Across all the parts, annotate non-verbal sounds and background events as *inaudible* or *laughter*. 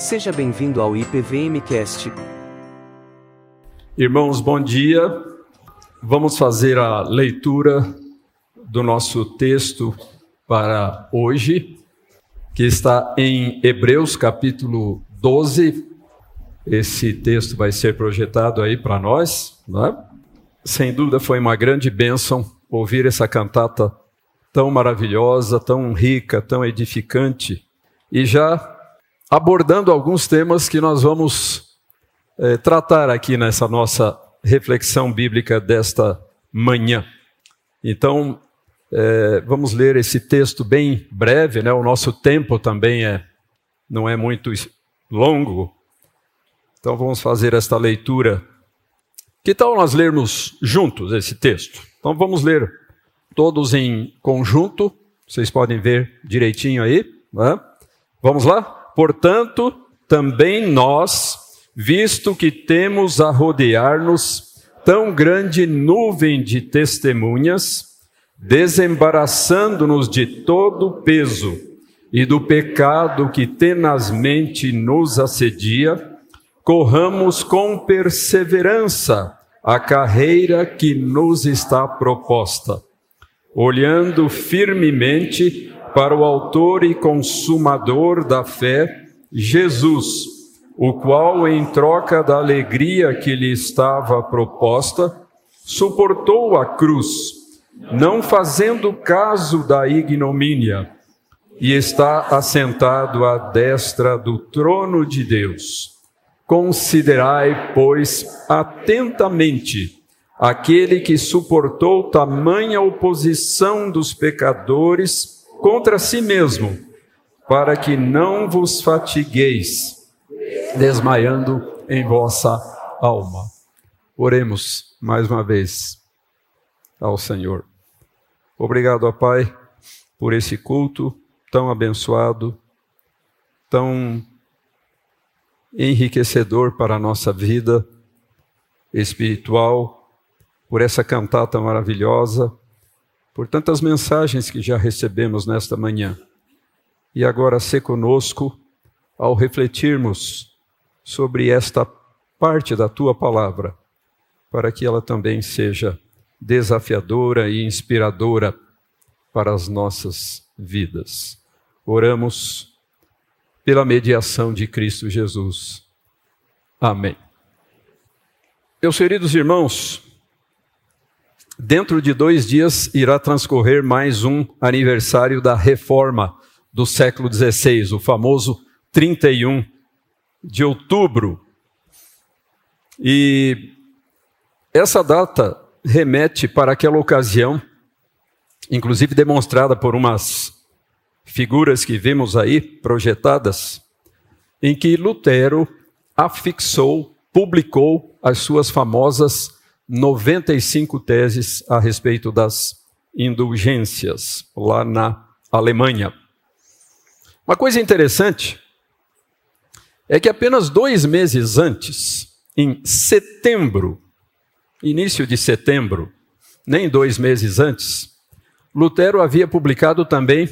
Seja bem-vindo ao IPVMcast. Irmãos, bom dia. Vamos fazer a leitura do nosso texto para hoje, que está em Hebreus capítulo 12. Esse texto vai ser projetado aí para nós, né? Sem dúvida foi uma grande bênção ouvir essa cantata tão maravilhosa, tão rica, tão edificante, e já abordando alguns temas que nós vamos é, tratar aqui nessa nossa reflexão bíblica desta manhã. Então, é, vamos ler esse texto bem breve, né? O nosso tempo também é não é muito longo. Então vamos fazer esta leitura. Que tal nós lermos juntos esse texto? Então vamos ler todos em conjunto. Vocês podem ver direitinho aí. Né? Vamos lá? Portanto, também nós, visto que temos a rodear-nos tão grande nuvem de testemunhas, desembaraçando-nos de todo o peso e do pecado que tenazmente nos assedia, corramos com perseverança a carreira que nos está proposta, olhando firmemente para o Autor e Consumador da fé, Jesus, o qual, em troca da alegria que lhe estava proposta, suportou a cruz, não fazendo caso da ignomínia, e está assentado à destra do trono de Deus. Considerai, pois, atentamente aquele que suportou tamanha oposição dos pecadores contra si mesmo, para que não vos fatigueis, desmaiando em vossa alma. Oremos mais uma vez ao Senhor. Obrigado, ó Pai, por esse culto tão abençoado, tão enriquecedor para a nossa vida espiritual, por essa cantata maravilhosa por tantas mensagens que já recebemos nesta manhã. E agora ser conosco ao refletirmos sobre esta parte da tua palavra, para que ela também seja desafiadora e inspiradora para as nossas vidas. Oramos pela mediação de Cristo Jesus. Amém. Meus queridos irmãos, Dentro de dois dias irá transcorrer mais um aniversário da reforma do século XVI, o famoso 31 de outubro. E essa data remete para aquela ocasião, inclusive demonstrada por umas figuras que vimos aí projetadas, em que Lutero afixou, publicou as suas famosas 95 teses a respeito das indulgências lá na Alemanha. Uma coisa interessante é que apenas dois meses antes, em setembro, início de setembro, nem dois meses antes, Lutero havia publicado também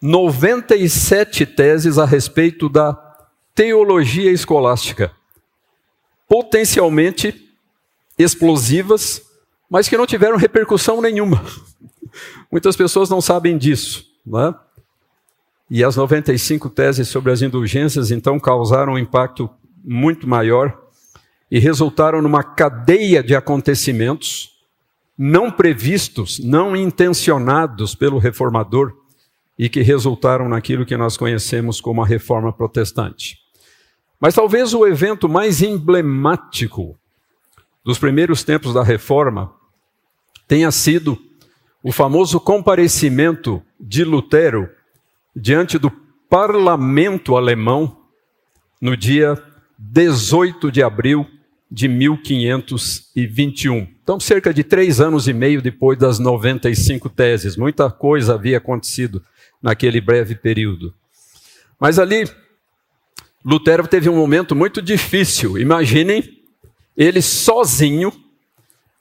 97 teses a respeito da teologia escolástica, potencialmente explosivas, mas que não tiveram repercussão nenhuma. Muitas pessoas não sabem disso. Não é? E as 95 teses sobre as indulgências, então, causaram um impacto muito maior e resultaram numa cadeia de acontecimentos não previstos, não intencionados pelo reformador e que resultaram naquilo que nós conhecemos como a reforma protestante. Mas talvez o evento mais emblemático dos primeiros tempos da reforma tenha sido o famoso comparecimento de Lutero diante do parlamento alemão no dia 18 de abril de 1521. Então, cerca de três anos e meio depois das 95 teses. Muita coisa havia acontecido naquele breve período. Mas ali, Lutero teve um momento muito difícil. Imaginem ele sozinho,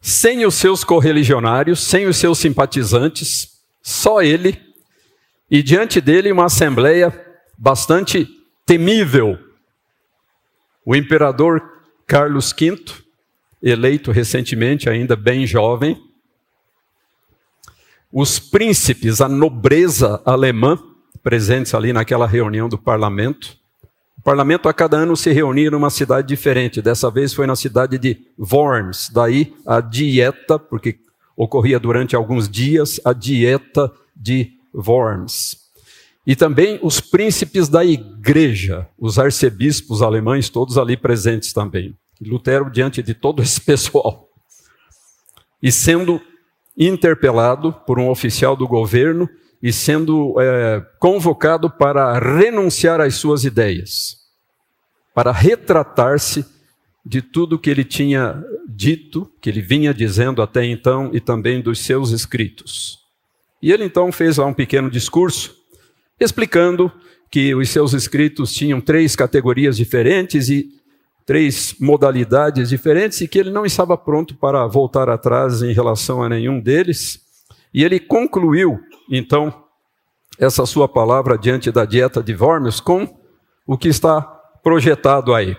sem os seus correligionários, sem os seus simpatizantes, só ele, e diante dele uma assembleia bastante temível, o imperador Carlos V, eleito recentemente, ainda bem jovem, os príncipes, a nobreza alemã, presentes ali naquela reunião do parlamento. O parlamento a cada ano se reunia numa cidade diferente. Dessa vez foi na cidade de Worms. Daí a dieta, porque ocorria durante alguns dias, a dieta de Worms. E também os príncipes da igreja, os arcebispos alemães, todos ali presentes também. Lutero diante de todo esse pessoal. E sendo interpelado por um oficial do governo e sendo é, convocado para renunciar às suas ideias, para retratar-se de tudo que ele tinha dito, que ele vinha dizendo até então e também dos seus escritos. E ele então fez lá um pequeno discurso explicando que os seus escritos tinham três categorias diferentes e três modalidades diferentes e que ele não estava pronto para voltar atrás em relação a nenhum deles. E ele concluiu, então, essa sua palavra diante da dieta de Worms com o que está projetado aí.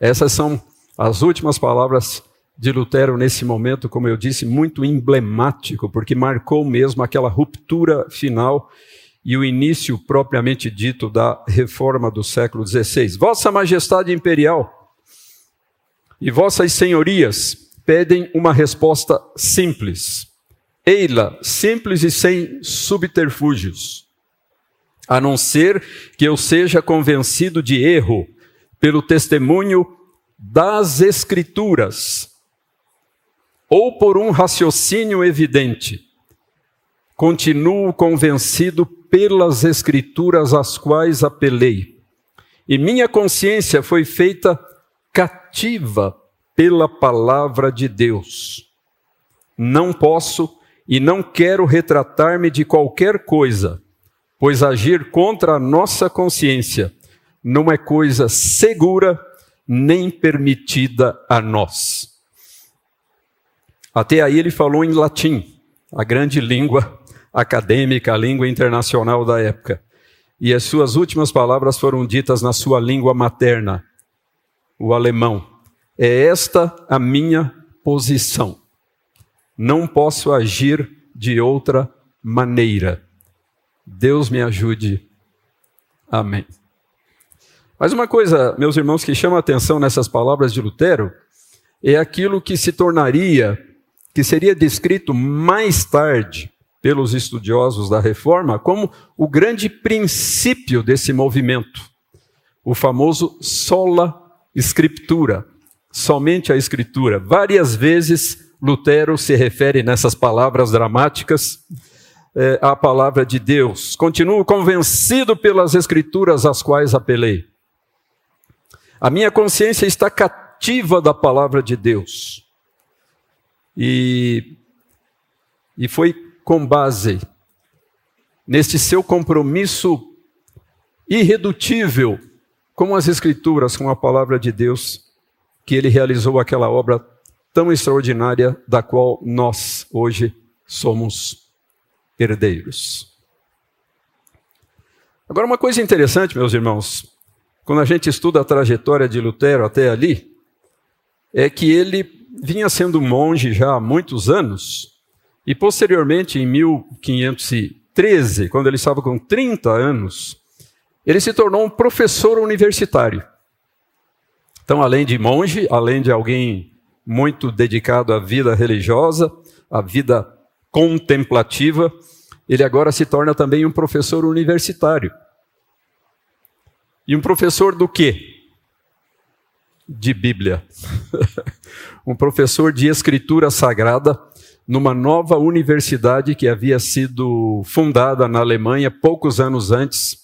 Essas são as últimas palavras de Lutero nesse momento, como eu disse, muito emblemático, porque marcou mesmo aquela ruptura final e o início propriamente dito da reforma do século XVI. Vossa Majestade Imperial e Vossas Senhorias pedem uma resposta simples. Eila, simples e sem subterfúgios, a não ser que eu seja convencido de erro pelo testemunho das Escrituras ou por um raciocínio evidente. Continuo convencido pelas Escrituras às quais apelei. E minha consciência foi feita cativa pela palavra de Deus. Não posso e não quero retratar-me de qualquer coisa, pois agir contra a nossa consciência não é coisa segura nem permitida a nós. Até aí ele falou em latim, a grande língua acadêmica, a língua internacional da época. E as suas últimas palavras foram ditas na sua língua materna, o alemão. É esta a minha posição. Não posso agir de outra maneira. Deus me ajude. Amém. Mas uma coisa, meus irmãos, que chama a atenção nessas palavras de Lutero é aquilo que se tornaria, que seria descrito mais tarde pelos estudiosos da reforma como o grande princípio desse movimento, o famoso sola scriptura, somente a escritura. Várias vezes Lutero se refere nessas palavras dramáticas é, à palavra de Deus. Continuo convencido pelas escrituras às quais apelei. A minha consciência está cativa da palavra de Deus. E, e foi com base neste seu compromisso irredutível com as Escrituras, com a palavra de Deus, que ele realizou aquela obra tão extraordinária da qual nós hoje somos herdeiros. Agora, uma coisa interessante, meus irmãos, quando a gente estuda a trajetória de Lutero até ali, é que ele vinha sendo monge já há muitos anos, e posteriormente, em 1513, quando ele estava com 30 anos, ele se tornou um professor universitário. Então, além de monge, além de alguém muito dedicado à vida religiosa, à vida contemplativa, ele agora se torna também um professor universitário. E um professor do quê? De Bíblia. *laughs* um professor de escritura sagrada numa nova universidade que havia sido fundada na Alemanha poucos anos antes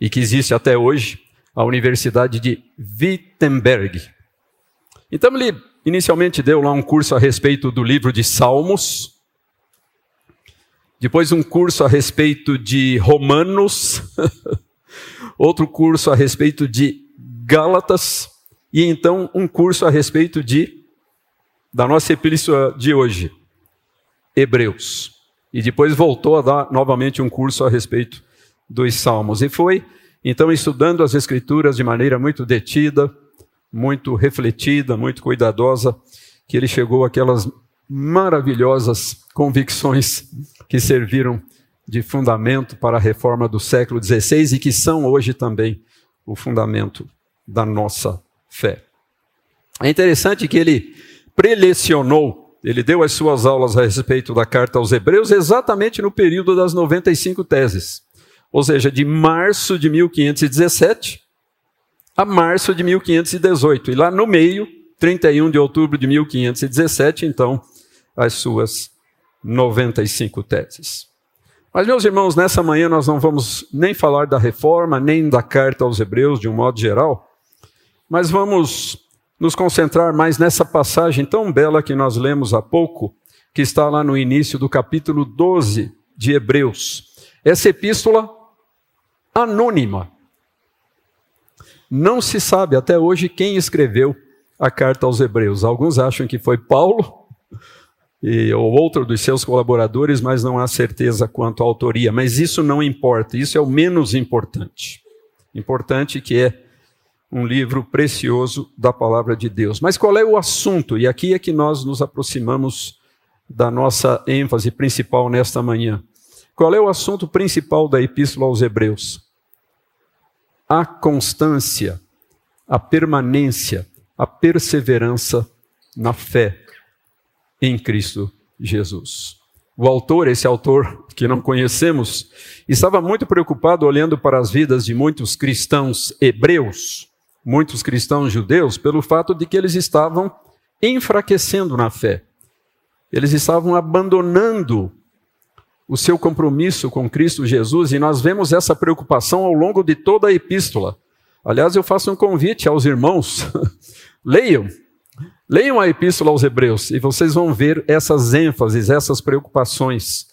e que existe até hoje, a Universidade de Wittenberg. Então ele inicialmente deu lá um curso a respeito do livro de Salmos, depois um curso a respeito de Romanos, *laughs* outro curso a respeito de Gálatas e então um curso a respeito de da nossa epístola de hoje, Hebreus. E depois voltou a dar novamente um curso a respeito dos Salmos. E foi Então, estudando as Escrituras de maneira muito detida, muito refletida, muito cuidadosa, que ele chegou àquelas maravilhosas convicções que serviram de fundamento para a reforma do século XVI e que são hoje também o fundamento da nossa fé. É interessante que ele prelecionou, ele deu as suas aulas a respeito da carta aos Hebreus exatamente no período das 95 teses, ou seja, de março de 1517 a março de 1518. E lá no meio, 31 de outubro de 1517, então, as suas 95 teses. Mas, meus irmãos, nessa manhã nós não vamos nem falar da reforma, nem da carta aos Hebreus de um modo geral, mas vamos nos concentrar mais nessa passagem tão bela que nós lemos há pouco, que está lá no início do capítulo 12 de Hebreus. Essa epístola anônima. Não se sabe até hoje quem escreveu a carta aos Hebreus. Alguns acham que foi Paulo e, ou outro dos seus colaboradores, mas não há certeza quanto à autoria. Mas isso não importa, isso é o menos importante. Importante que é um livro precioso da palavra de Deus. Mas qual é o assunto? E aqui é que nós nos aproximamos da nossa ênfase principal nesta manhã. Qual é o assunto principal da Epístola aos Hebreus? A constância, a permanência, a perseverança na fé em Cristo Jesus. O autor, esse autor que não conhecemos, estava muito preocupado olhando para as vidas de muitos cristãos hebreus muitos cristãos judeus pelo fato de que eles estavam enfraquecendo na fé. Eles estavam abandonando o seu compromisso com Cristo Jesus e nós vemos essa preocupação ao longo de toda a epístola. Aliás, eu faço um convite aos irmãos: *laughs* leiam, leiam a epístola aos Hebreus e vocês vão ver essas ênfases, essas preocupações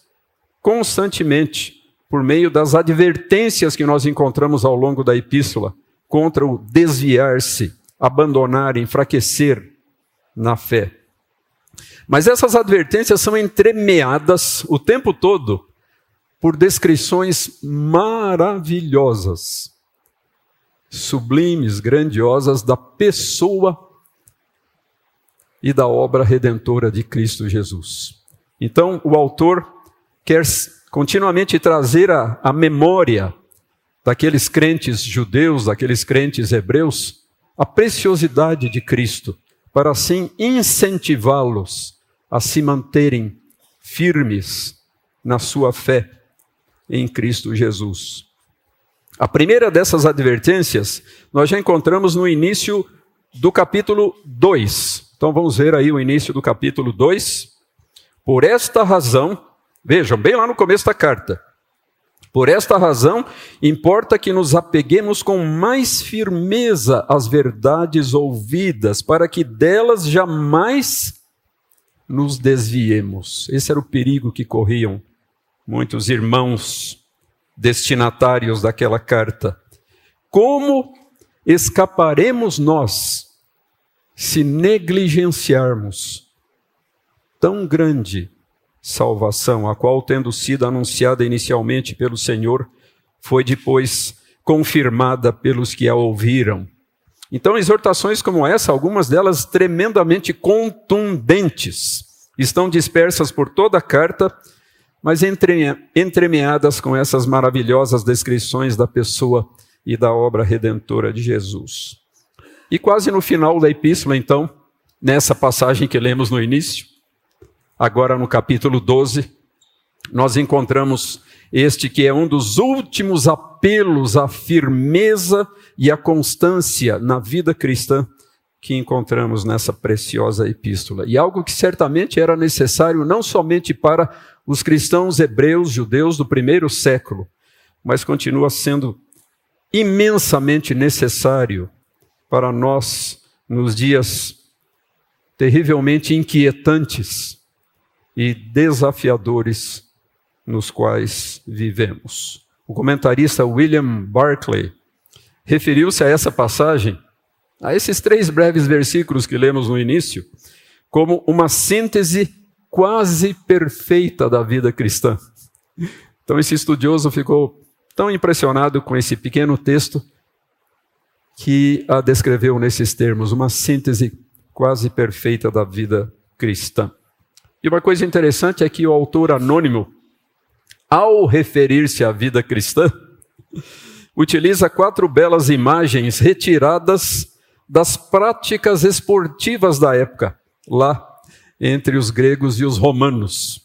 constantemente por meio das advertências que nós encontramos ao longo da epístola contra o desviar-se, abandonar, enfraquecer na fé. Mas essas advertências são entremeadas o tempo todo por descrições maravilhosas, sublimes, grandiosas da pessoa e da obra redentora de Cristo Jesus. Então, o autor quer continuamente trazer a, a memória daqueles crentes judeus, daqueles crentes hebreus, a preciosidade de Cristo, para assim incentivá-los a se manterem firmes na sua fé em Cristo Jesus. A primeira dessas advertências nós já encontramos no início do capítulo 2. Então vamos ver aí o início do capítulo 2. Por esta razão, vejam, bem lá no começo da carta. Por esta razão, importa que nos apeguemos com mais firmeza às verdades ouvidas, para que delas jamais nos desviemos. Esse era o perigo que corriam muitos irmãos destinatários daquela carta. Como escaparemos nós se negligenciarmos tão grande salvação, a qual, tendo sido anunciada inicialmente pelo Senhor, foi depois confirmada pelos que a ouviram. Então, exortações como essa, algumas delas tremendamente contundentes, estão dispersas por toda a carta, mas entremeadas com essas maravilhosas descrições da pessoa e da obra redentora de Jesus. E quase no final da epístola, então, nessa passagem que lemos no início, agora no capítulo 12, nós encontramos este que é um dos últimos apelos à firmeza e à constância na vida cristã que encontramos nessa preciosa epístola. E algo que certamente era necessário não somente para os cristãos hebreus, judeus do primeiro século, mas continua sendo imensamente necessário para nós nos dias terrivelmente inquietantes e desafiadores nos quais vivemos. O comentarista William Barclay referiu-se a essa passagem, a esses três breves versículos que lemos no início, como uma síntese quase perfeita da vida cristã. Então, esse estudioso ficou tão impressionado com esse pequeno texto que a descreveu nesses termos, uma síntese quase perfeita da vida cristã. E uma coisa interessante é que o autor anônimo, ao referir-se à vida cristã, *laughs* utiliza quatro belas imagens retiradas das práticas esportivas da época, lá entre os gregos e os romanos.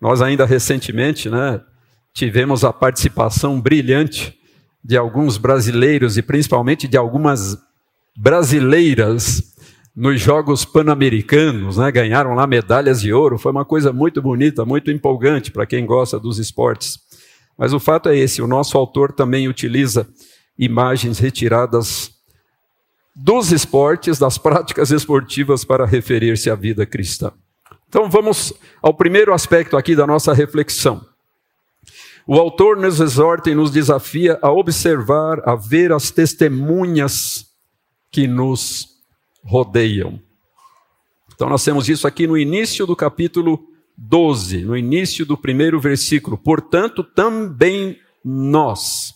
Nós ainda recentemente, né, tivemos a participação brilhante de alguns brasileiros e principalmente de algumas brasileiras nos Jogos Pan-Americanos, né? ganharam lá medalhas de ouro. Foi uma coisa muito bonita, muito empolgante para quem gosta dos esportes. Mas o fato é esse: o nosso autor também utiliza imagens retiradas dos esportes, das práticas esportivas, para referir-se à vida cristã. Então vamos ao primeiro aspecto aqui da nossa reflexão. O autor nos exorta e nos desafia a observar, a ver as testemunhas que nos rodeiam. Então, nós temos isso aqui no início do capítulo 12, no início do primeiro versículo. Portanto, também nós,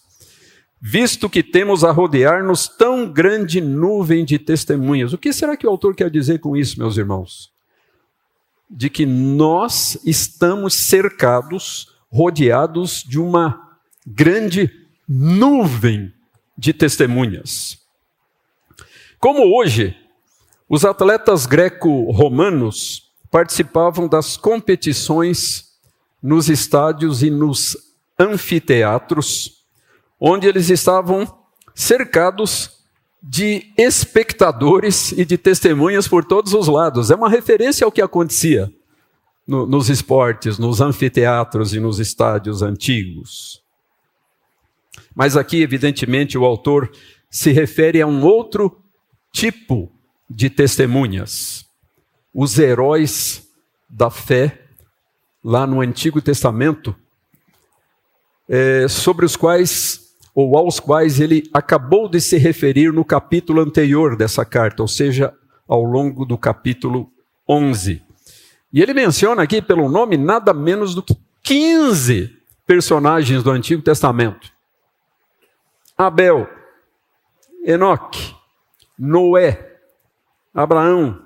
visto que temos a rodear-nos tão grande nuvem de testemunhas. O que será que o autor quer dizer com isso, meus irmãos? De que nós estamos cercados rodeados de uma grande nuvem de testemunhas. Como hoje, os atletas greco-romanos participavam das competições nos estádios e nos anfiteatros, onde eles estavam cercados de espectadores e de testemunhas por todos os lados. É uma referência ao que acontecia no, nos esportes, nos anfiteatros e nos estádios antigos. Mas aqui, evidentemente, o autor se refere a um outro tipo de testemunhas. Os heróis da fé, lá no Antigo Testamento, é, sobre os quais, ou aos quais ele acabou de se referir no capítulo anterior dessa carta, ou seja, ao longo do capítulo 11. E ele menciona aqui pelo nome nada menos do que 15 personagens do Antigo Testamento: Abel, Enoque, Noé, Abraão,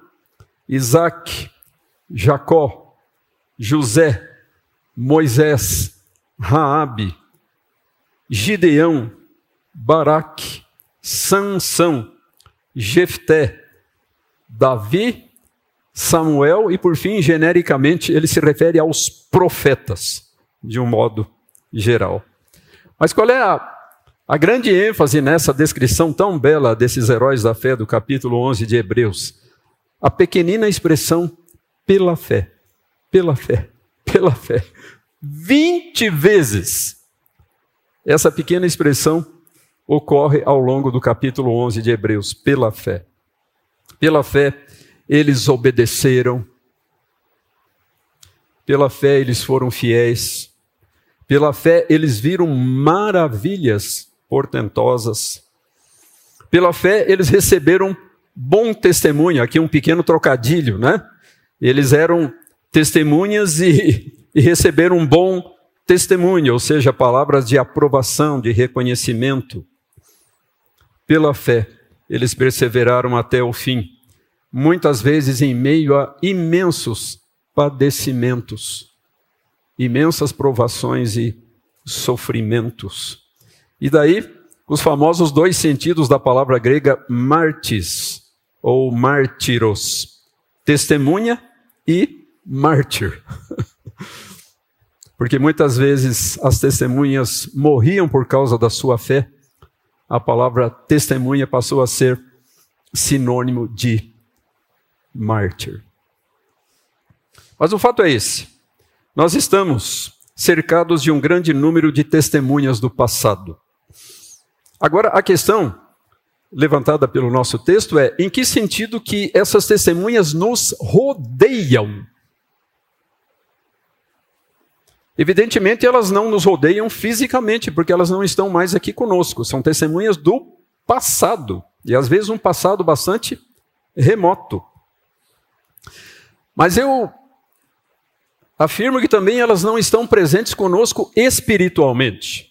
Isaac, Jacó, José, Moisés, Raabe, Gideão, Baraque, Sansão, Jefté, Davi Samuel, e por fim, genericamente, ele se refere aos profetas, de um modo geral. Mas qual é a, a grande ênfase nessa descrição tão bela desses heróis da fé do capítulo 11 de Hebreus? A pequenina expressão pela fé, pela fé, pela fé. Vinte vezes essa pequena expressão ocorre ao longo do capítulo 11 de Hebreus, pela fé. Pela fé, eles obedeceram, pela fé eles foram fiéis, pela fé eles viram maravilhas portentosas, pela fé eles receberam bom testemunho, aqui um pequeno trocadilho, né? Eles eram testemunhas e, *laughs* e receberam um bom testemunho, ou seja, palavras de aprovação, de reconhecimento. Pela fé, eles perseveraram até o fim muitas vezes em meio a imensos padecimentos, imensas provações e sofrimentos. E daí, os famosos dois sentidos da palavra grega martis, ou mártiros, testemunha e mártir. *laughs* Porque muitas vezes as testemunhas morriam por causa da sua fé, a palavra testemunha passou a ser sinônimo de mártir. Mas o fato é esse: nós estamos cercados de um grande número de testemunhas do passado. Agora, a questão levantada pelo nosso texto é: em que sentido que essas testemunhas nos rodeiam? Evidentemente, elas não nos rodeiam fisicamente, porque elas não estão mais aqui conosco. São testemunhas do passado, e às vezes um passado bastante remoto. Mas eu afirmo que também elas não estão presentes conosco espiritualmente.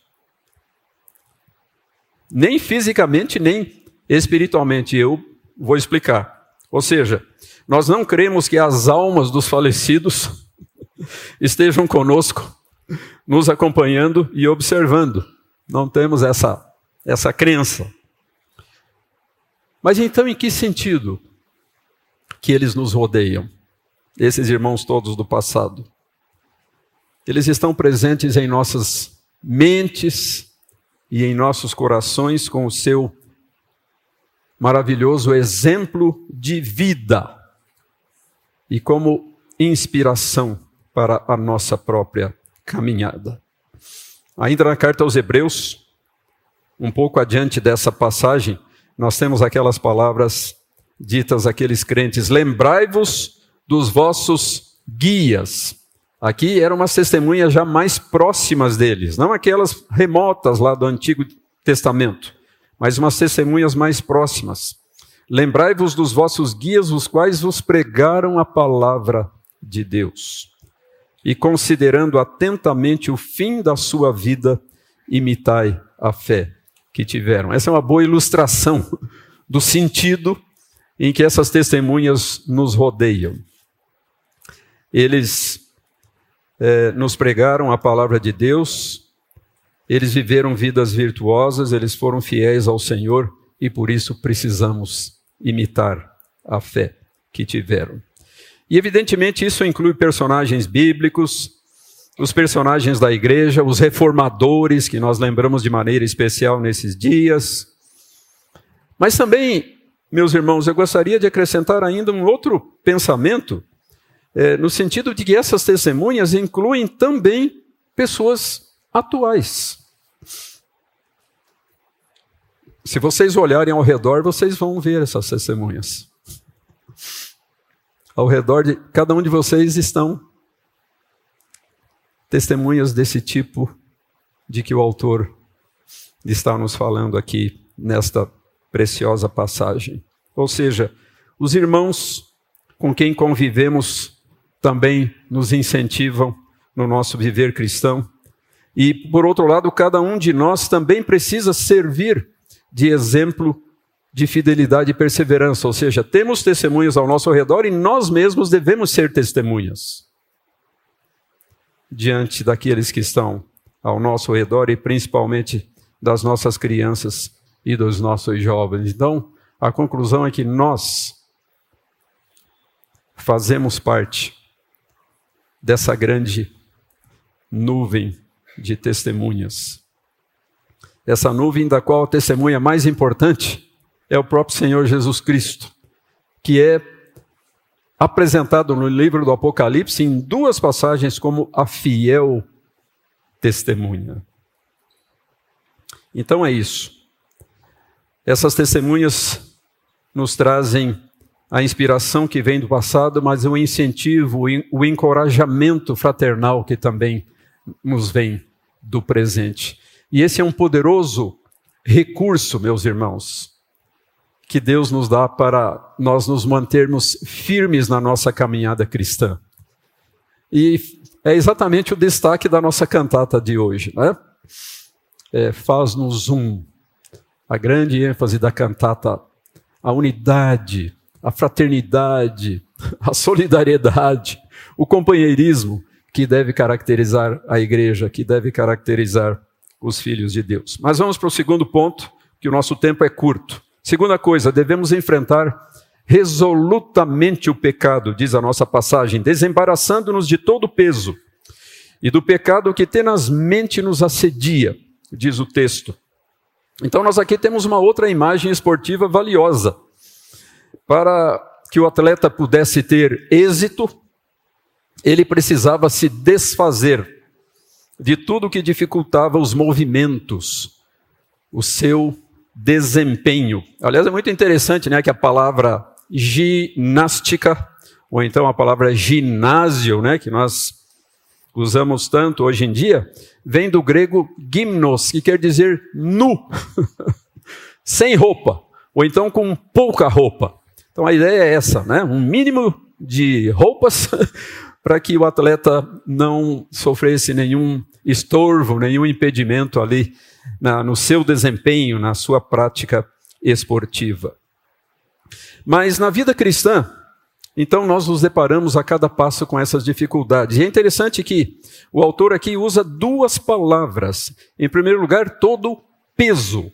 Nem fisicamente, nem espiritualmente. Eu vou explicar. Ou seja, nós não cremos que as almas dos falecidos *laughs* estejam conosco, nos acompanhando e observando. Não temos essa, essa crença. Mas então, em que sentido que eles nos rodeiam? Esses irmãos todos do passado. Eles estão presentes em nossas mentes e em nossos corações com o seu maravilhoso exemplo de vida e como inspiração para a nossa própria caminhada. Ainda na carta aos Hebreus, um pouco adiante dessa passagem, nós temos aquelas palavras ditas àqueles crentes: Lembrai-vos dos vossos guias. Aqui eram umas testemunhas já mais próximas deles, não aquelas remotas lá do Antigo Testamento, mas umas testemunhas mais próximas. Lembrai-vos dos vossos guias, os quais vos pregaram a palavra de Deus. E considerando atentamente o fim da sua vida, imitai a fé que tiveram. Essa é uma boa ilustração *laughs* do sentido em que essas testemunhas nos rodeiam. Eles é, nos pregaram a palavra de Deus, eles viveram vidas virtuosas, eles foram fiéis ao Senhor e por isso precisamos imitar a fé que tiveram. E evidentemente isso inclui personagens bíblicos, os personagens da igreja, os reformadores, que nós lembramos de maneira especial nesses dias. Mas também, meus irmãos, eu gostaria de acrescentar ainda um outro pensamento, é, no sentido de que essas testemunhas incluem também pessoas atuais. Se vocês olharem ao redor, vocês vão ver essas testemunhas. Ao redor de cada um de vocês estão testemunhas desse tipo de que o autor está nos falando aqui nesta preciosa passagem. Ou seja, os irmãos com quem convivemos também nos incentivam no nosso viver cristão. E, por outro lado, cada um de nós também precisa servir de exemplo de fidelidade e perseverança. Ou seja, temos testemunhas ao nosso redor e nós mesmos devemos ser testemunhas diante daqueles que estão ao nosso redor e principalmente das nossas crianças e dos nossos jovens. Então, a conclusão é que nós fazemos parte dessa grande nuvem de testemunhas. Essa nuvem da qual a testemunha mais importante é o próprio Senhor Jesus Cristo, que é apresentado no livro do Apocalipse em duas passagens como a fiel testemunha. Então é isso. Essas testemunhas nos trazem a inspiração que vem do passado, mas o incentivo, o encorajamento fraternal que também nos vem do presente. E esse é um poderoso recurso, meus irmãos, que Deus nos dá para nós nos mantermos firmes na nossa caminhada cristã. E é exatamente o destaque da nossa cantata de hoje, né? É, Faz-nos um. A grande ênfase da cantata, a unidade, a fraternidade, a solidariedade, o companheirismo que deve caracterizar a igreja, que deve caracterizar os filhos de Deus. Mas vamos para o segundo ponto, que o nosso tempo é curto. Segunda coisa, devemos enfrentar resolutamente o pecado, diz a nossa passagem, desembaraçando-nos de todo o peso e do pecado que tenazmente nos assedia, diz o texto. Então, nós aqui temos uma outra imagem esportiva valiosa. Para que o atleta pudesse ter êxito, ele precisava se desfazer de tudo que dificultava os movimentos, o seu desempenho. Aliás, é muito interessante né, que a palavra ginástica, ou então a palavra ginásio, né, que nós usamos tanto hoje em dia, vem do grego gymnos, que quer dizer nu, *laughs* sem roupa, ou então com pouca roupa. Então a ideia é essa, né? um mínimo de roupas *laughs* para que o atleta não sofresse nenhum estorvo, nenhum impedimento ali na, no seu desempenho, na sua prática esportiva. Mas na vida cristã, então nós nos deparamos a cada passo com essas dificuldades. E é interessante que o autor aqui usa duas palavras. Em primeiro lugar, todo peso.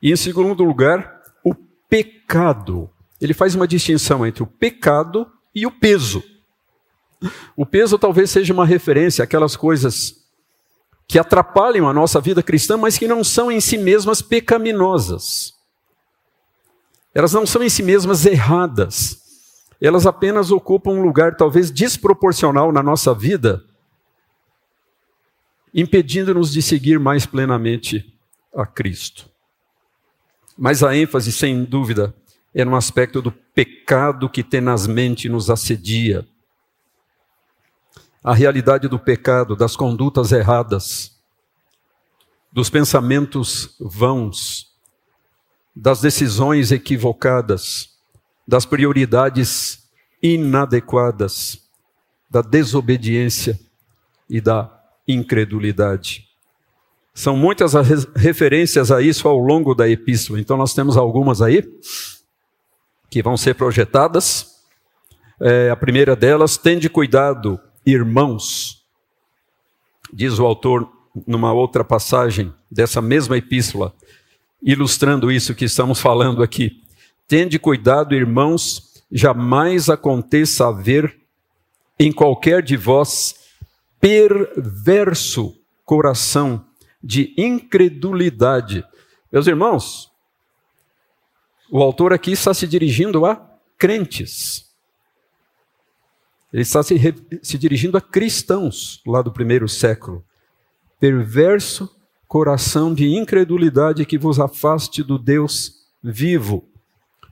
E em segundo lugar, o pecado. Ele faz uma distinção entre o pecado e o peso. O peso talvez seja uma referência àquelas coisas que atrapalham a nossa vida cristã, mas que não são em si mesmas pecaminosas. Elas não são em si mesmas erradas. Elas apenas ocupam um lugar talvez desproporcional na nossa vida, impedindo-nos de seguir mais plenamente a Cristo. Mas a ênfase, sem dúvida, é no aspecto do pecado que tenazmente nos assedia. A realidade do pecado, das condutas erradas, dos pensamentos vãos, das decisões equivocadas, das prioridades inadequadas, da desobediência e da incredulidade. São muitas as referências a isso ao longo da epístola, então nós temos algumas aí que vão ser projetadas. É, a primeira delas, tende cuidado, irmãos, diz o autor numa outra passagem dessa mesma epístola, ilustrando isso que estamos falando aqui. Tende cuidado, irmãos, jamais aconteça haver em qualquer de vós perverso coração de incredulidade. Meus irmãos, o autor aqui está se dirigindo a crentes. Ele está se, se dirigindo a cristãos lá do primeiro século. Perverso coração de incredulidade que vos afaste do Deus vivo.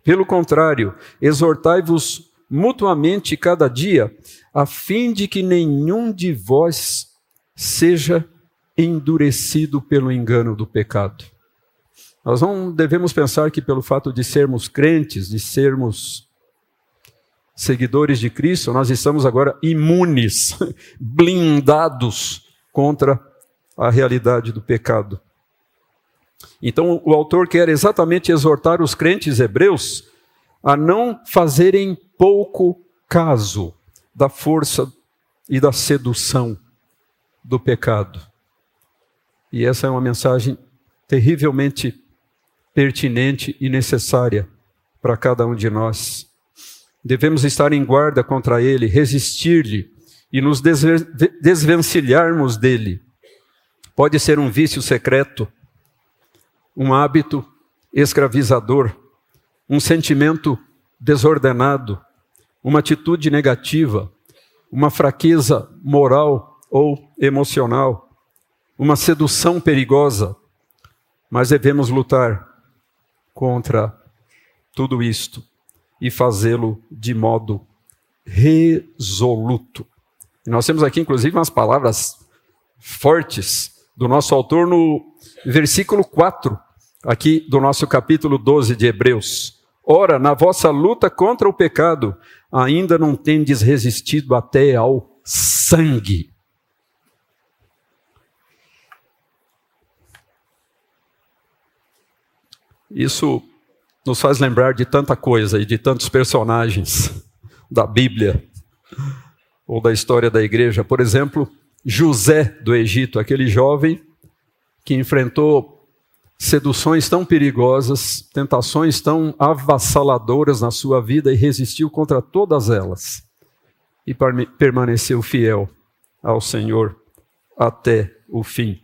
Pelo contrário, exortai-vos mutuamente cada dia, a fim de que nenhum de vós seja endurecido pelo engano do pecado. Nós não devemos pensar que, pelo fato de sermos crentes, de sermos seguidores de Cristo, nós estamos agora imunes, *laughs* blindados contra a realidade do pecado. Então, o autor quer exatamente exortar os crentes hebreus a não fazerem pouco caso da força e da sedução do pecado. E essa é uma mensagem terrivelmente pertinente e necessária para cada um de nós. Devemos estar em guarda contra ele, resistir-lhe e nos desvencilharmos dele. Pode ser um vício secreto, um hábito escravizador, um sentimento desordenado, uma atitude negativa, uma fraqueza moral ou emocional, uma sedução perigosa, mas devemos lutar contra tudo isto e fazê-lo de modo resoluto. E nós temos aqui, inclusive, umas palavras fortes do nosso autor no versículo 4, aqui do nosso capítulo 12 de Hebreus. Ora, na vossa luta contra o pecado, ainda não tendes resistido até ao sangue. Isso nos faz lembrar de tanta coisa e de tantos personagens da Bíblia ou da história da igreja. Por exemplo, José do Egito, aquele jovem que enfrentou seduções tão perigosas, tentações tão avassaladoras na sua vida e resistiu contra todas elas e permaneceu fiel ao Senhor até o fim.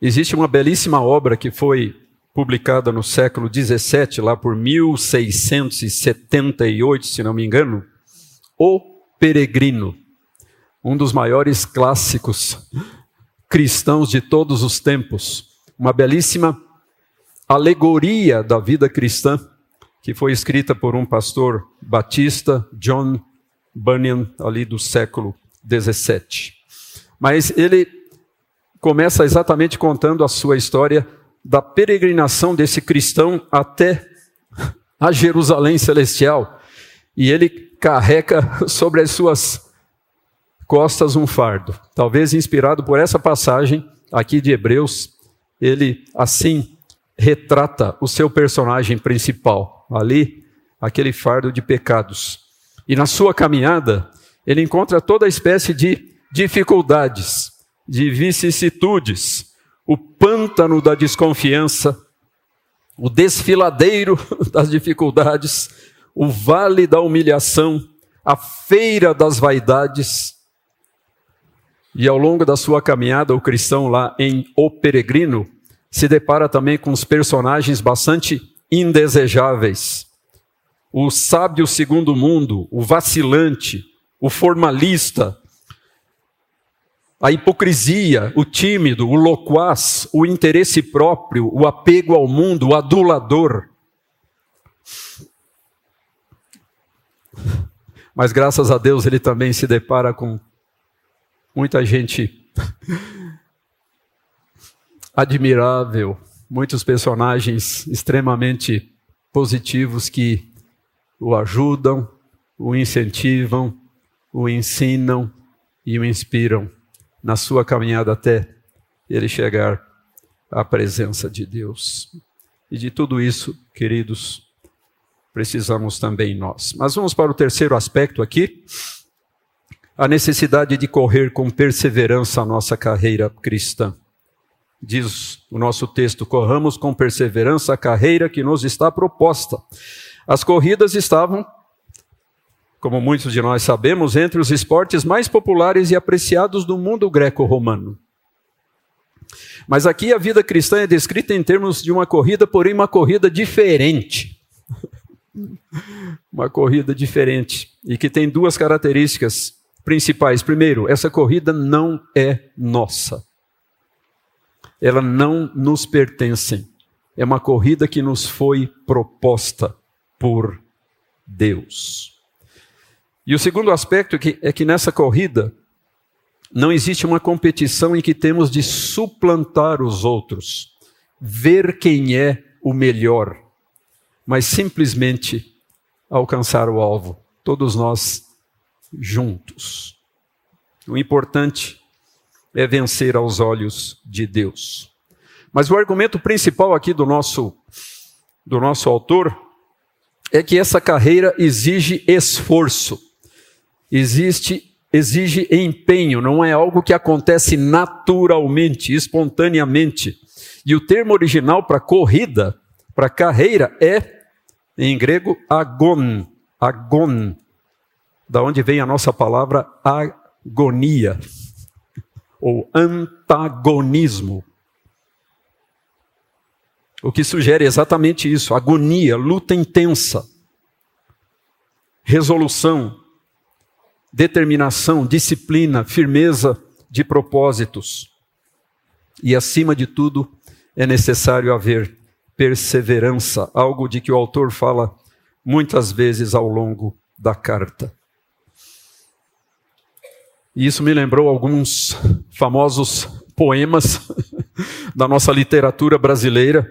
Existe uma belíssima obra que foi publicada no século XVII, lá por 1678, se não me engano, O Peregrino um dos maiores clássicos cristãos de todos os tempos, uma belíssima alegoria da vida cristã que foi escrita por um pastor batista, John Bunyan, ali do século 17. Mas ele começa exatamente contando a sua história da peregrinação desse cristão até a Jerusalém celestial. E ele carrega sobre as suas costas um fardo. Talvez inspirado por essa passagem aqui de Hebreus, ele assim retrata o seu personagem principal, ali, aquele fardo de pecados. E na sua caminhada, ele encontra toda espécie de dificuldades, de vicissitudes, o pântano da desconfiança, o desfiladeiro *laughs* das dificuldades, o vale da humilhação, a feira das vaidades. E ao longo da sua caminhada, o cristão lá em O Peregrino se depara também com os personagens bastante indesejáveis. O sábio segundo mundo, o vacilante, o formalista, a hipocrisia, o tímido, o loquaz, o interesse próprio, o apego ao mundo, o adulador. Mas graças a Deus ele também se depara com muita gente *laughs* admirável, muitos personagens extremamente positivos que o ajudam, o incentivam, o ensinam e o inspiram na sua caminhada até ele chegar à presença de Deus. E de tudo isso, queridos, precisamos também nós. Mas vamos para o terceiro aspecto aqui, a necessidade de correr com perseverança a nossa carreira cristã. Diz o nosso texto: corramos com perseverança a carreira que nos está proposta. As corridas estavam como muitos de nós sabemos, entre os esportes mais populares e apreciados do mundo greco-romano. Mas aqui a vida cristã é descrita em termos de uma corrida, porém uma corrida diferente. *laughs* uma corrida diferente e que tem duas características principais. Primeiro, essa corrida não é nossa. Ela não nos pertence. É uma corrida que nos foi proposta por Deus. E o segundo aspecto é que, é que nessa corrida não existe uma competição em que temos de suplantar os outros, ver quem é o melhor, mas simplesmente alcançar o alvo, todos nós juntos. O importante é vencer aos olhos de Deus. Mas o argumento principal aqui do nosso do nosso autor é que essa carreira exige esforço existe exige empenho, não é algo que acontece naturalmente, espontaneamente. E o termo original para corrida, para carreira é em grego agon, agon, da onde vem a nossa palavra agonia ou antagonismo. O que sugere exatamente isso: agonia, luta intensa, resolução, determinação, disciplina, firmeza de propósitos. E, acima de tudo, é necessário haver perseverança, algo de que o autor fala muitas vezes ao longo da carta. E isso me lembrou alguns famosos poemas *laughs* da nossa literatura brasileira,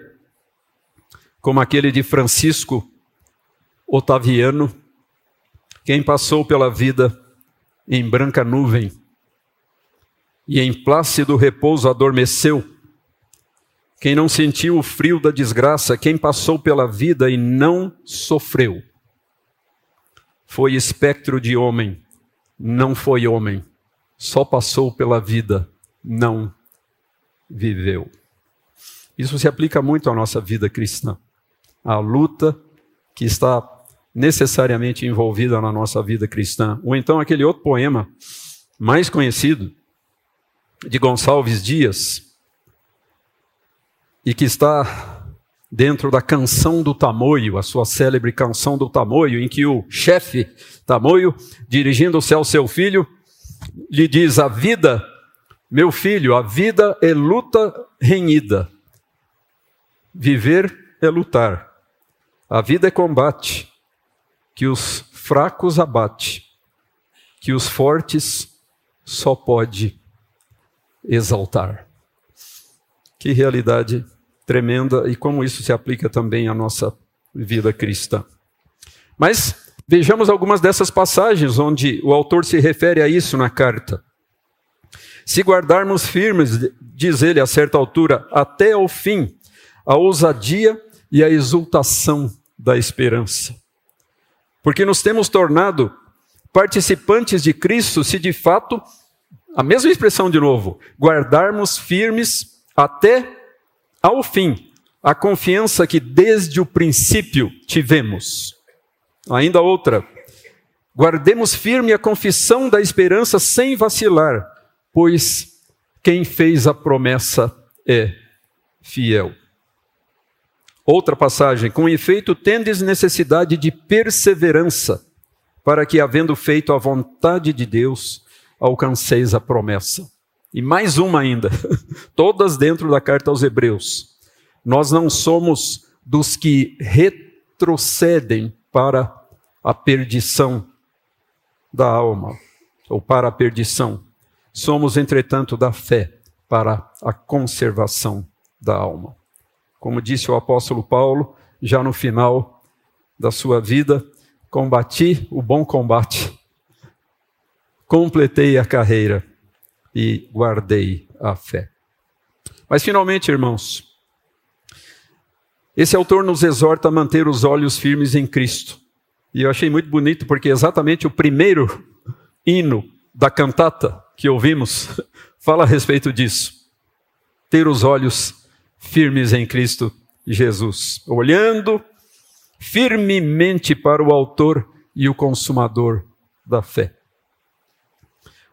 como aquele de Francisco Otaviano, quem passou pela vida em branca nuvem, e em plácido repouso adormeceu. Quem não sentiu o frio da desgraça, quem passou pela vida e não sofreu, foi espectro de homem, não foi homem, só passou pela vida, não viveu. Isso se aplica muito à nossa vida cristã, à luta que está necessariamente envolvida na nossa vida cristã. Ou então aquele outro poema mais conhecido, de Gonçalves Dias, e que está dentro da Canção do Tamoio, a sua célebre Canção do Tamoio, em que o chefe Tamoio, dirigindo-se ao seu filho, lhe diz: A vida, meu filho, a vida é luta renhida. Viver é lutar. A vida é combate que os fracos abate, que os fortes só pode exaltar. Que realidade tremenda e como isso se aplica também à nossa vida cristã. Mas Vejamos algumas dessas passagens onde o autor se refere a isso na carta. Se guardarmos firmes, diz ele a certa altura, até ao fim, a ousadia e a exultação da esperança. Porque nos temos tornado participantes de Cristo se de fato, a mesma expressão de novo, guardarmos firmes até ao fim a confiança que desde o princípio tivemos. Ainda outra, guardemos firme a confissão da esperança sem vacilar, pois quem fez a promessa é fiel. Outra passagem, com efeito, tendes necessidade de perseverança, para que, havendo feito a vontade de Deus, alcanceis a promessa. E mais uma ainda, *laughs* todas dentro da carta aos Hebreus. Nós não somos dos que retrocedem para a perdição da alma, ou para a perdição. Somos, entretanto, da fé para a conservação da alma. Como disse o apóstolo Paulo, já no final da sua vida, combati o bom combate, completei a carreira e guardei a fé. Mas finalmente, irmãos, esse autor nos exorta a manter os olhos firmes em Cristo. E eu achei muito bonito porque exatamente o primeiro hino da cantata que ouvimos *laughs* fala a respeito disso. Ter os olhos firmes em Cristo Jesus, olhando firmemente para o Autor e o Consumador da fé.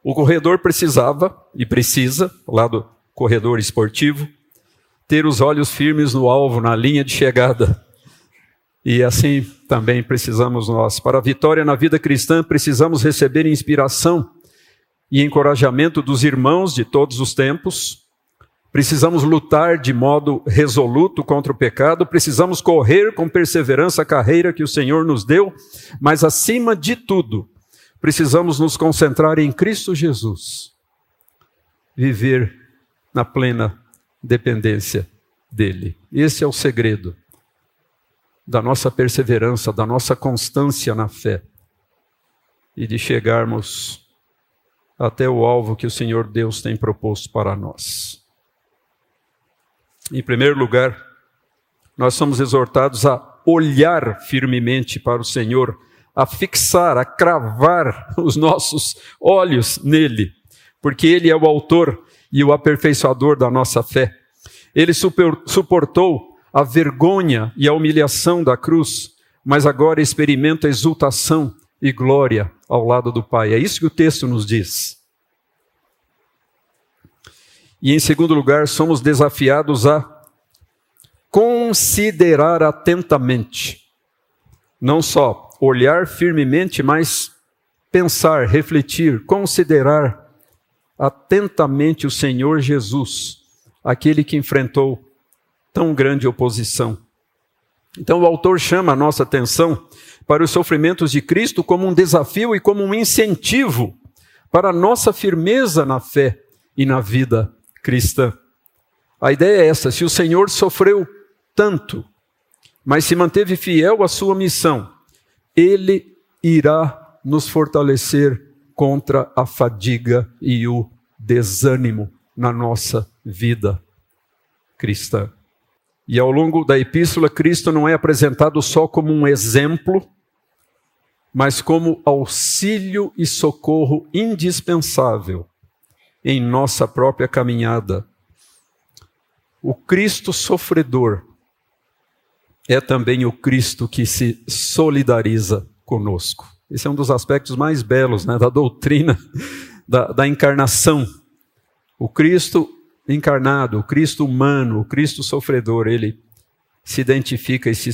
O corredor precisava e precisa, lá do corredor esportivo, ter os olhos firmes no alvo, na linha de chegada. E assim também precisamos nós. Para a vitória na vida cristã, precisamos receber inspiração e encorajamento dos irmãos de todos os tempos, Precisamos lutar de modo resoluto contra o pecado, precisamos correr com perseverança a carreira que o Senhor nos deu, mas acima de tudo, precisamos nos concentrar em Cristo Jesus. Viver na plena dependência dele. Esse é o segredo da nossa perseverança, da nossa constância na fé e de chegarmos até o alvo que o Senhor Deus tem proposto para nós. Em primeiro lugar, nós somos exortados a olhar firmemente para o Senhor, a fixar, a cravar *laughs* os nossos olhos nele, porque ele é o autor e o aperfeiçoador da nossa fé. Ele super, suportou a vergonha e a humilhação da cruz, mas agora experimenta exultação e glória ao lado do Pai. É isso que o texto nos diz. E em segundo lugar, somos desafiados a considerar atentamente. Não só olhar firmemente, mas pensar, refletir, considerar atentamente o Senhor Jesus, aquele que enfrentou tão grande oposição. Então, o autor chama a nossa atenção para os sofrimentos de Cristo como um desafio e como um incentivo para a nossa firmeza na fé e na vida cristã. A ideia é essa: se o Senhor sofreu tanto, mas se manteve fiel à sua missão, ele irá nos fortalecer contra a fadiga e o desânimo na nossa vida cristã. E ao longo da epístola, Cristo não é apresentado só como um exemplo, mas como auxílio e socorro indispensável em nossa própria caminhada. O Cristo sofredor é também o Cristo que se solidariza conosco. Esse é um dos aspectos mais belos né, da doutrina *laughs* da, da encarnação. O Cristo encarnado, o Cristo humano, o Cristo sofredor, ele se identifica e se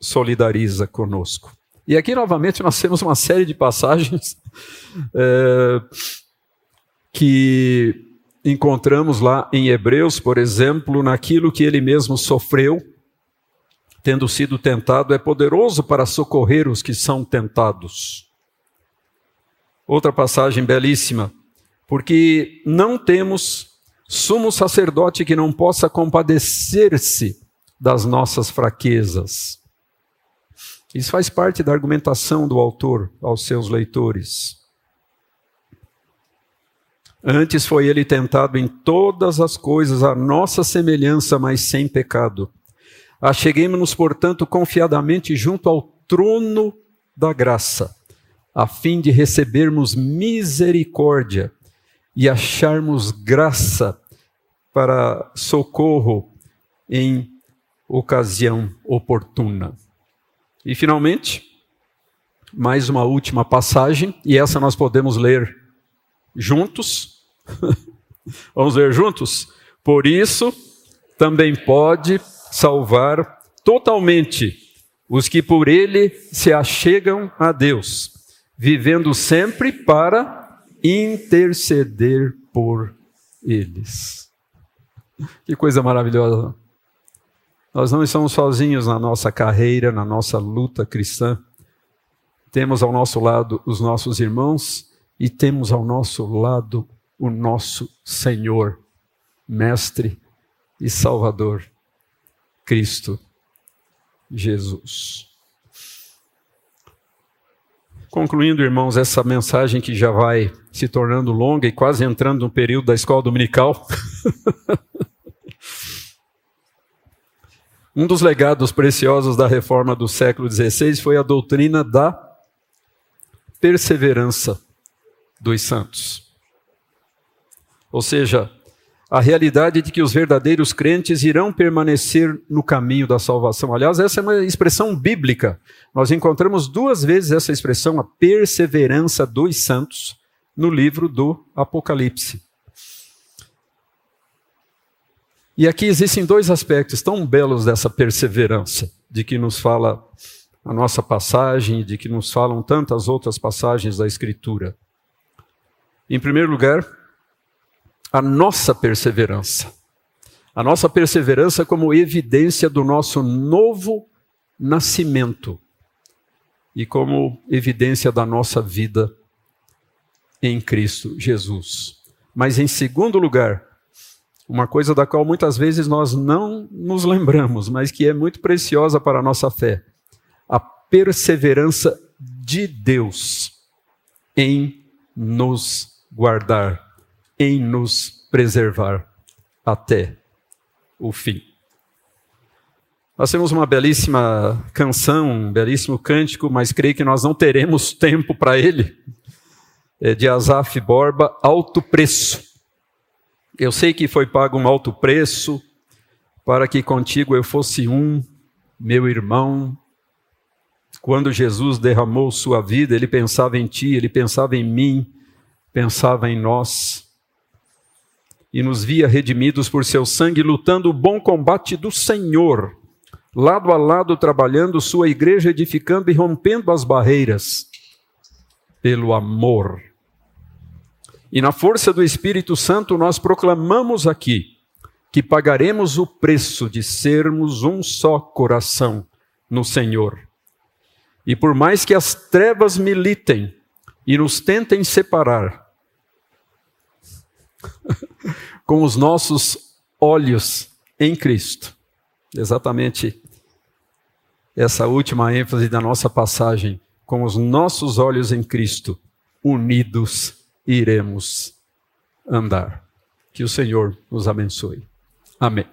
solidariza conosco. E aqui, novamente, nós temos uma série de passagens é, *laughs* que encontramos lá em Hebreus, por exemplo, naquilo que ele mesmo sofreu, tendo sido tentado, é poderoso para socorrer os que são tentados. Outra passagem belíssima, porque não temos sumo sacerdote que não possa compadecer-se das nossas fraquezas. Isso faz parte da argumentação do autor aos seus leitores. Antes foi ele tentado em todas as coisas a nossa semelhança, mas sem pecado. Acheguemos-nos, portanto, confiadamente junto ao trono da graça, a fim de recebermos misericórdia e acharmos graça para socorro em ocasião oportuna. E finalmente, mais uma última passagem, e essa nós podemos ler juntos. *laughs* Vamos ler juntos? Por isso, também pode salvar totalmente os que por ele se achegam a Deus, vivendo sempre para interceder por eles. Que coisa maravilhosa. Nós não estamos sozinhos na nossa carreira, na nossa luta cristã. Temos ao nosso lado os nossos irmãos e temos ao nosso lado o nosso Senhor, Mestre e Salvador, Cristo Jesus. Concluindo, irmãos, essa mensagem que já vai se tornando longa e quase entrando no período da escola dominical. *laughs* Um dos legados preciosos da reforma do século XVI foi a doutrina da perseverança dos santos. Ou seja, a realidade de que os verdadeiros crentes irão permanecer no caminho da salvação. Aliás, essa é uma expressão bíblica. Nós encontramos duas vezes essa expressão, a perseverança dos santos, no livro do Apocalipse. E aqui existem dois aspectos tão belos dessa perseverança, de que nos fala a nossa passagem, de que nos falam tantas outras passagens da Escritura. Em primeiro lugar, a nossa perseverança. A nossa perseverança como evidência do nosso novo nascimento e como evidência da nossa vida em Cristo Jesus. Mas em segundo lugar, uma coisa da qual muitas vezes nós não nos lembramos, mas que é muito preciosa para a nossa fé: a perseverança de Deus em nos guardar, em nos preservar até o fim. Nós temos uma belíssima canção, um belíssimo cântico, mas creio que nós não teremos tempo para ele, é de Asaf Borba, Alto Preço. Eu sei que foi pago um alto preço para que contigo eu fosse um, meu irmão. Quando Jesus derramou sua vida, ele pensava em ti, ele pensava em mim, pensava em nós. E nos via redimidos por seu sangue, lutando o bom combate do Senhor, lado a lado trabalhando, sua igreja edificando e rompendo as barreiras pelo amor e na força do Espírito Santo, nós proclamamos aqui que pagaremos o preço de sermos um só coração no Senhor. E por mais que as trevas militem e nos tentem separar, com os nossos olhos em Cristo, exatamente essa última ênfase da nossa passagem, com os nossos olhos em Cristo, unidos iremos andar. Que o Senhor nos abençoe. Amém.